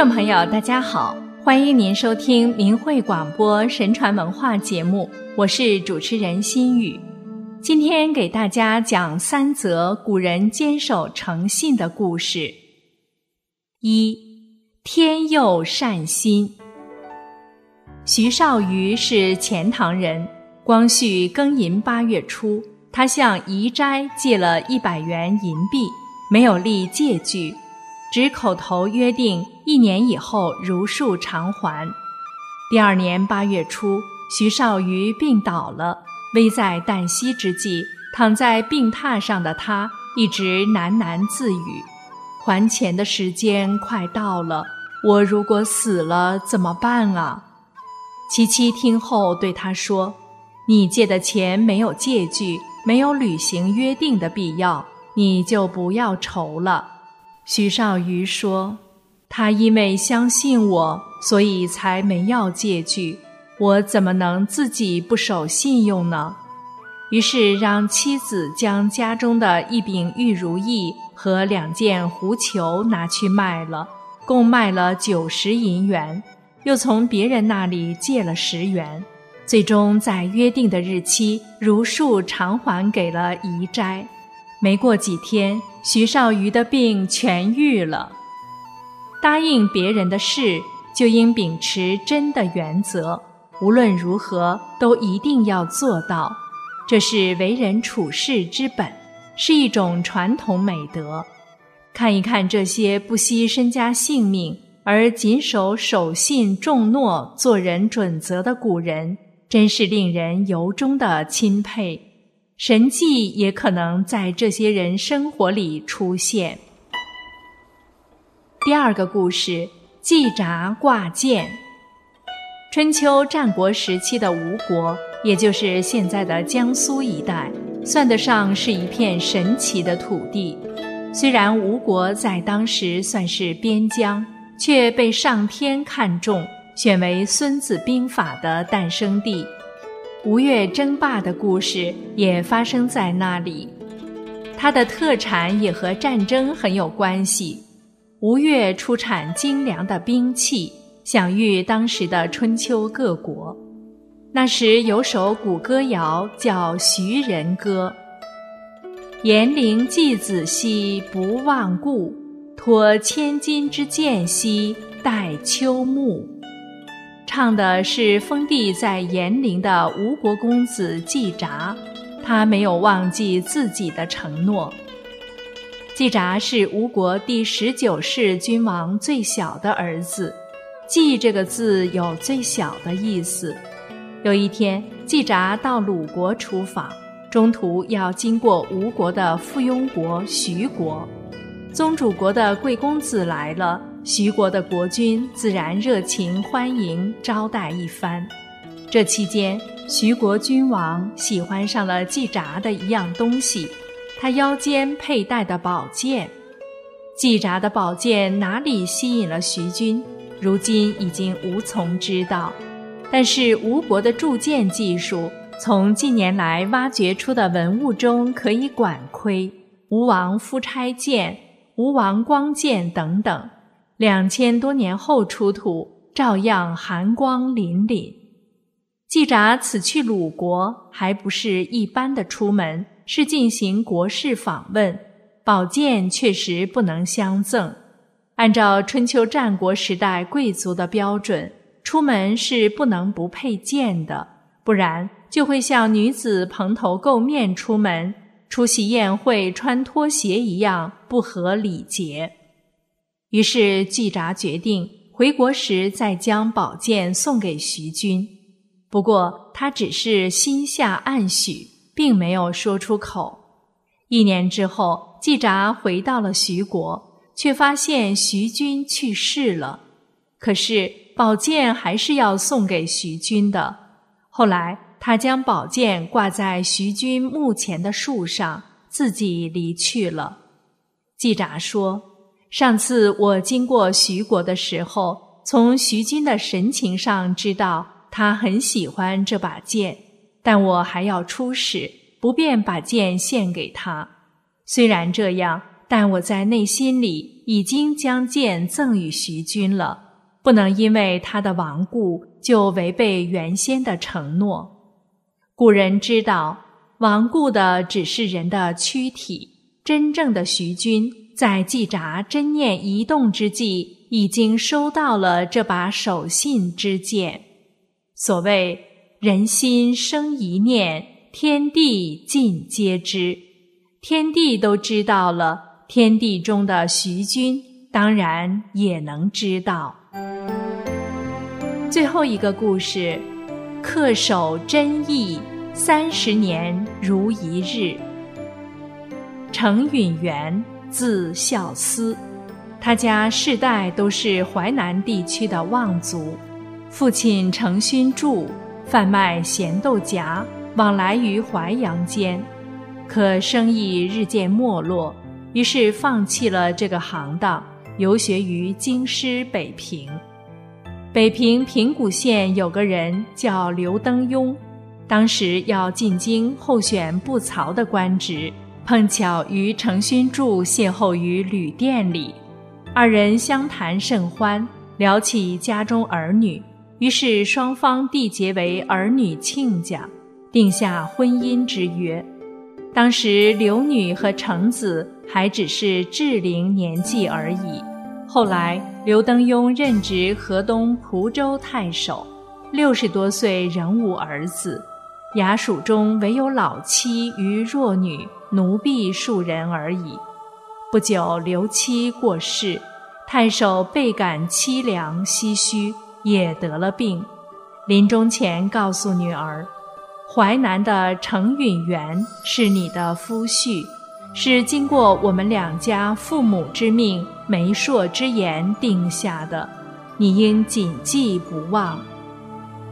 众朋友，大家好，欢迎您收听明慧广播神传文化节目，我是主持人心雨。今天给大家讲三则古人坚守诚信的故事。一，天佑善心。徐少瑜是钱塘人，光绪庚寅八月初，他向宜斋借了一百元银币，没有立借据。只口头约定一年以后如数偿还。第二年八月初，徐少瑜病倒了，危在旦夕之际，躺在病榻上的他一直喃喃自语：“还钱的时间快到了，我如果死了怎么办啊？”其妻听后对他说：“你借的钱没有借据，没有履行约定的必要，你就不要愁了。”徐少瑜说：“他因为相信我，所以才没要借据。我怎么能自己不守信用呢？”于是让妻子将家中的一柄玉如意和两件狐裘拿去卖了，共卖了九十银元，又从别人那里借了十元，最终在约定的日期如数偿还给了宜斋。没过几天。徐少瑜的病痊愈了。答应别人的事，就应秉持真的原则，无论如何都一定要做到。这是为人处事之本，是一种传统美德。看一看这些不惜身家性命而谨守守信重诺、做人准则的古人，真是令人由衷的钦佩。神迹也可能在这些人生活里出现。第二个故事：季札挂剑。春秋战国时期的吴国，也就是现在的江苏一带，算得上是一片神奇的土地。虽然吴国在当时算是边疆，却被上天看中，选为《孙子兵法》的诞生地。吴越争霸的故事也发生在那里，它的特产也和战争很有关系。吴越出产精良的兵器，享誉当时的春秋各国。那时有首古歌谣叫《徐人歌》：“严陵季子兮不忘故，托千金之剑兮待秋暮。”唱的是封地在延陵的吴国公子季札，他没有忘记自己的承诺。季札是吴国第十九世君王最小的儿子，“季”这个字有最小的意思。有一天，季札到鲁国出访，中途要经过吴国的附庸国徐国，宗主国的贵公子来了。徐国的国君自然热情欢迎招待一番。这期间，徐国君王喜欢上了季札的一样东西，他腰间佩戴的宝剑。季札的宝剑哪里吸引了徐君，如今已经无从知道。但是吴国的铸剑技术，从近年来挖掘出的文物中可以管窥，吴王夫差剑、吴王光剑等等。两千多年后出土，照样寒光凛凛。季札此去鲁国，还不是一般的出门，是进行国事访问。宝剑确实不能相赠。按照春秋战国时代贵族的标准，出门是不能不佩剑的，不然就会像女子蓬头垢面出门，出席宴会穿拖鞋一样不合礼节。于是季札决定回国时再将宝剑送给徐君，不过他只是心下暗许，并没有说出口。一年之后，季札回到了徐国，却发现徐君去世了。可是宝剑还是要送给徐君的。后来他将宝剑挂在徐君墓前的树上，自己离去了。季札说。上次我经过徐国的时候，从徐君的神情上知道他很喜欢这把剑，但我还要出使，不便把剑献给他。虽然这样，但我在内心里已经将剑赠与徐君了，不能因为他的亡故就违背原先的承诺。古人知道，亡故的只是人的躯体，真正的徐君在季札真念移动之际，已经收到了这把守信之剑。所谓人心生一念，天地尽皆知。天地都知道了，天地中的徐君当然也能知道。最后一个故事：恪守真意，三十年如一日。程允元，字孝思，他家世代都是淮南地区的望族。父亲程勋柱贩卖咸豆荚，往来于淮阳间，可生意日渐没落，于是放弃了这个行当，游学于京师北平。北平平谷县有个人叫刘登庸，当时要进京候选布曹的官职，碰巧与程勋柱邂逅于旅店里，二人相谈甚欢，聊起家中儿女。于是双方缔结为儿女亲家，定下婚姻之约。当时刘女和程子还只是稚龄年纪而已。后来刘登庸任职河东蒲州太守，六十多岁仍无儿子，衙署中唯有老妻与弱女奴婢数人而已。不久刘妻过世，太守倍感凄凉唏嘘。也得了病，临终前告诉女儿：“淮南的程允元是你的夫婿，是经过我们两家父母之命、媒妁之言定下的，你应谨记不忘。”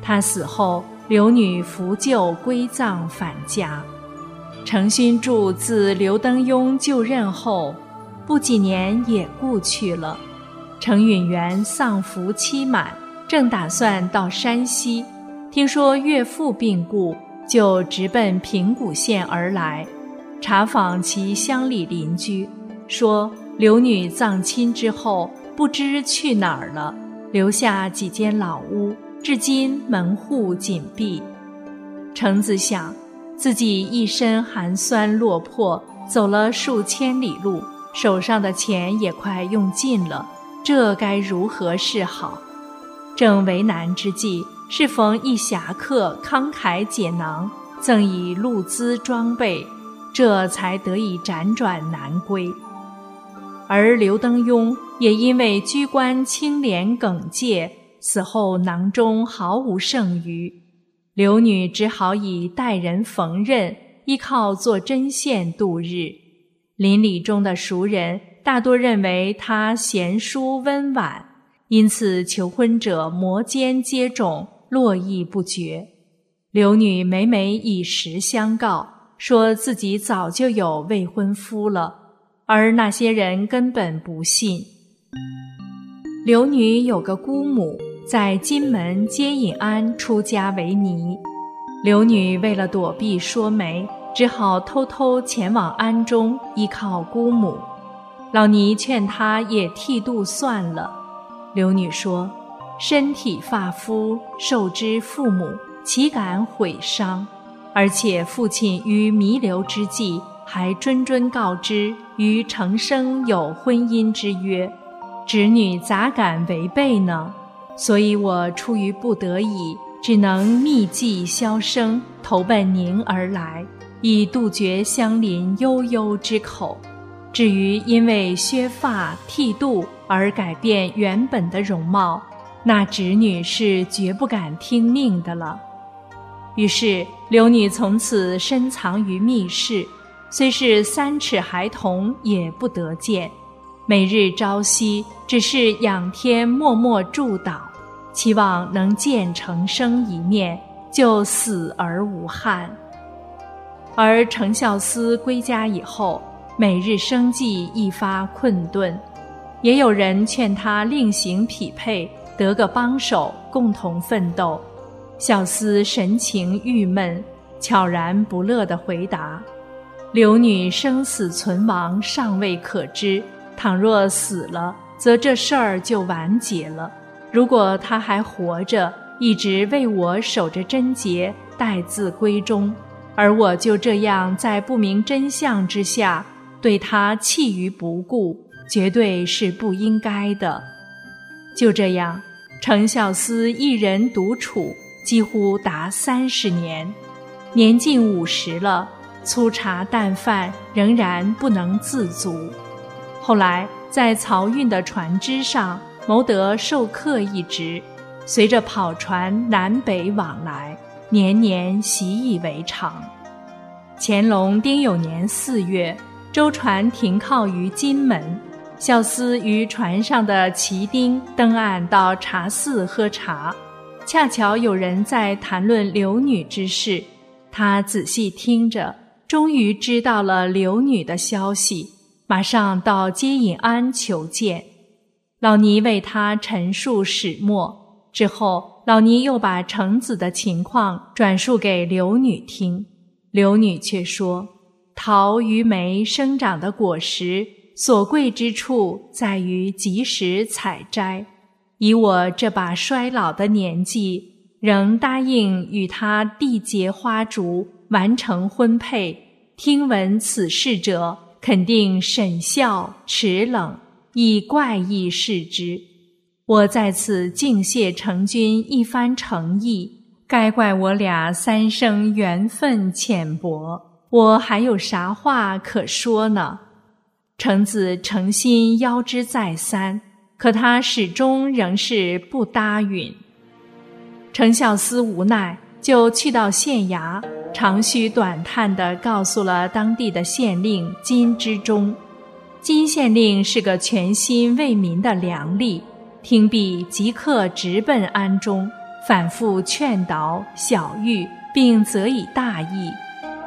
他死后，刘女扶柩归葬返家。程勋柱自刘登庸就任后，不几年也故去了。程允元丧服期满。正打算到山西，听说岳父病故，就直奔平谷县而来，查访其乡里邻居，说刘女葬亲之后不知去哪儿了，留下几间老屋，至今门户紧闭。程子想，自己一身寒酸落魄，走了数千里路，手上的钱也快用尽了，这该如何是好？正为难之际，适逢一侠客慷慨解囊，赠以路资装备，这才得以辗转南归。而刘登庸也因为居官清廉耿介，死后囊中毫无剩余，刘女只好以代人缝纫，依靠做针线度日。邻里中的熟人大多认为她贤淑温婉。因此，求婚者摩肩接踵，络绎不绝。刘女每每以实相告，说自己早就有未婚夫了，而那些人根本不信。刘女有个姑母，在金门接引安出家为尼。刘女为了躲避说媒，只好偷偷前往安中依靠姑母。老尼劝她也剃度算了。刘女说：“身体发肤，受之父母，岂敢毁伤？而且父亲于弥留之际，还谆谆告知与程生有婚姻之约，侄女咋敢违背呢？所以我出于不得已，只能密寄萧生，投奔您而来，以杜绝乡邻悠悠之口。至于因为削发剃度。”而改变原本的容貌，那侄女是绝不敢听命的了。于是刘女从此深藏于密室，虽是三尺孩童也不得见。每日朝夕，只是仰天默默祝祷，期望能见程生一面，就死而无憾。而程孝思归家以后，每日生计一发困顿。也有人劝他另行匹配，得个帮手，共同奋斗。小厮神情郁闷，悄然不乐地回答：“刘女生死存亡尚未可知，倘若死了，则这事儿就完结了；如果他还活着，一直为我守着贞洁，待字闺中，而我就这样在不明真相之下对他弃于不顾，绝对是不应该的。就这样，程孝思一人独处，几乎达三十年，年近五十了。粗茶淡饭仍然不能自足，后来在漕运的船只上谋得授课一职，随着跑船南北往来，年年习以为常。乾隆丁酉年四月，舟船停靠于金门，孝思与船上的旗丁登岸到茶肆喝茶，恰巧有人在谈论刘女之事，他仔细听着。终于知道了刘女的消息，马上到接引庵求见。老尼为他陈述始末之后，老尼又把程子的情况转述给刘女听。刘女却说：“桃与梅生长的果实，所贵之处在于及时采摘。以我这把衰老的年纪，仍答应与他缔结花烛。”完成婚配，听闻此事者，肯定沈笑齿冷，以怪异视之。我在此敬谢成君一番诚意，该怪我俩三生缘分浅薄，我还有啥话可说呢？程子诚心邀之再三，可他始终仍是不答允。程孝思无奈，就去到县衙。长吁短叹地告诉了当地的县令金之中。金县令是个全心为民的良吏，听毕即刻直奔庵中，反复劝导小玉，并责以大义。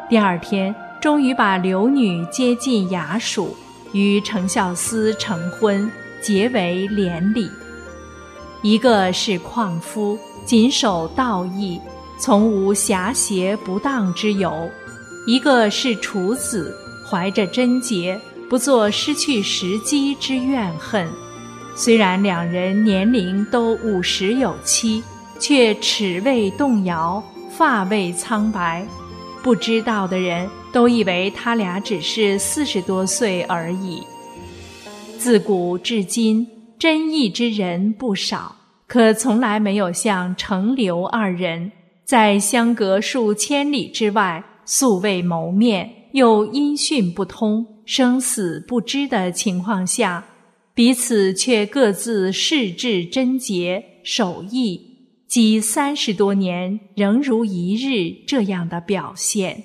第二天，终于把刘女接进衙署，与程孝思成婚，结为连理。一个是矿夫，谨守道义。从无狭邪不当之由，一个是处子，怀着贞洁，不做失去时机之怨恨。虽然两人年龄都五十有七，却齿未动摇，发未苍白。不知道的人都以为他俩只是四十多岁而已。自古至今，真义之人不少，可从来没有像程刘二人。在相隔数千里之外，素未谋面，又音讯不通、生死不知的情况下，彼此却各自视志贞洁、守义，积三十多年仍如一日这样的表现。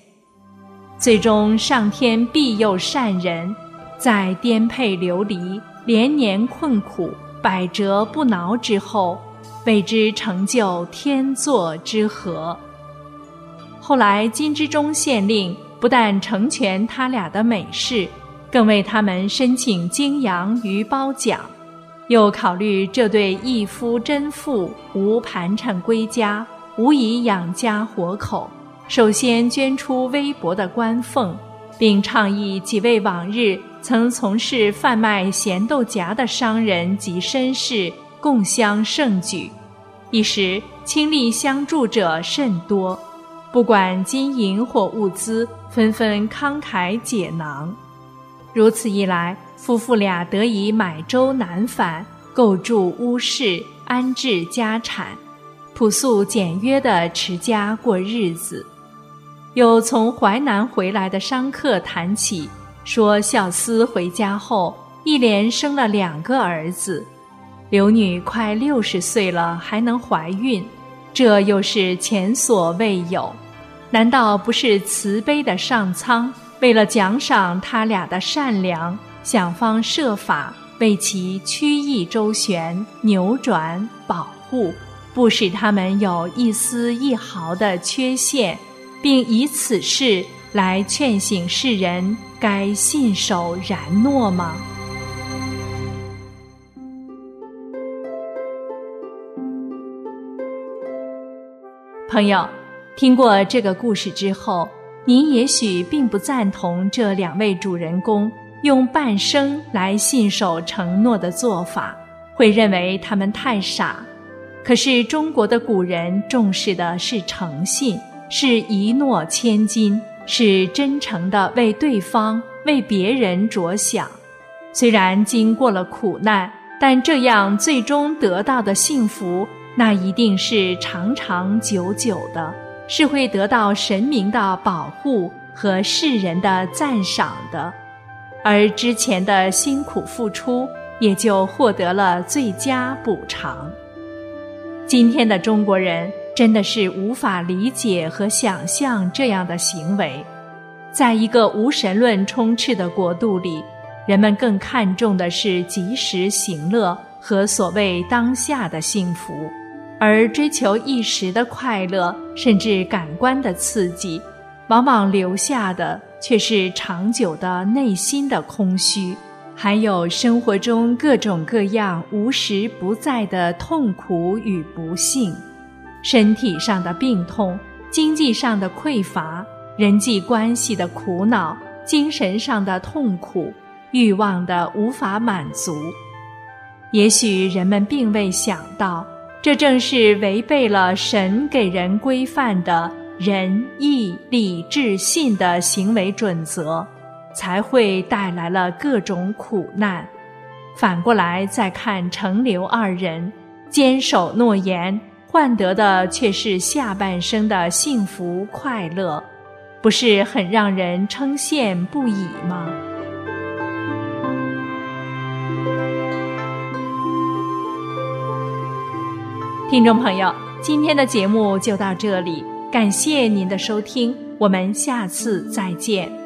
最终，上天庇佑善人，在颠沛流离、连年困苦、百折不挠之后。为之成就天作之合。后来金之中县令不但成全他俩的美事，更为他们申请京阳与褒奖，又考虑这对一夫真妇无盘缠归家，无以养家活口，首先捐出微薄的官俸，并倡议几位往日曾从事贩卖咸豆荚的商人及绅士。共襄盛举，一时倾力相助者甚多，不管金银或物资，纷纷慷慨解囊。如此一来，夫妇俩得以买舟南返，构筑屋室，安置家产，朴素简约的持家过日子。有从淮南回来的商客谈起，说孝思回家后，一连生了两个儿子。刘女快六十岁了，还能怀孕，这又是前所未有。难道不是慈悲的上苍为了奖赏他俩的善良，想方设法为其曲意周旋、扭转、保护，不使他们有一丝一毫的缺陷，并以此事来劝醒世人该信守然诺吗？朋友，听过这个故事之后，您也许并不赞同这两位主人公用半生来信守承诺的做法，会认为他们太傻。可是中国的古人重视的是诚信，是一诺千金，是真诚的为对方、为别人着想。虽然经过了苦难，但这样最终得到的幸福，那一定是长长久久的。是会得到神明的保护和世人的赞赏的，而之前的辛苦付出也就获得了最佳补偿。今天的中国人真的是无法理解和想象这样的行为，在一个无神论充斥的国度里，人们更看重的是及时行乐和所谓当下的幸福。而追求一时的快乐，甚至感官的刺激，往往留下的却是长久的内心的空虚，还有生活中各种各样无时不在的痛苦与不幸，身体上的病痛，经济上的匮乏，人际关系的苦恼，精神上的痛苦，欲望的无法满足。也许人们并未想到。这正是违背了神给人规范的仁义礼智信的行为准则，才会带来了各种苦难。反过来再看程刘二人，坚守诺言，换得的却是下半生的幸福快乐，不是很让人称羡不已吗？听众朋友，今天的节目就到这里，感谢您的收听，我们下次再见。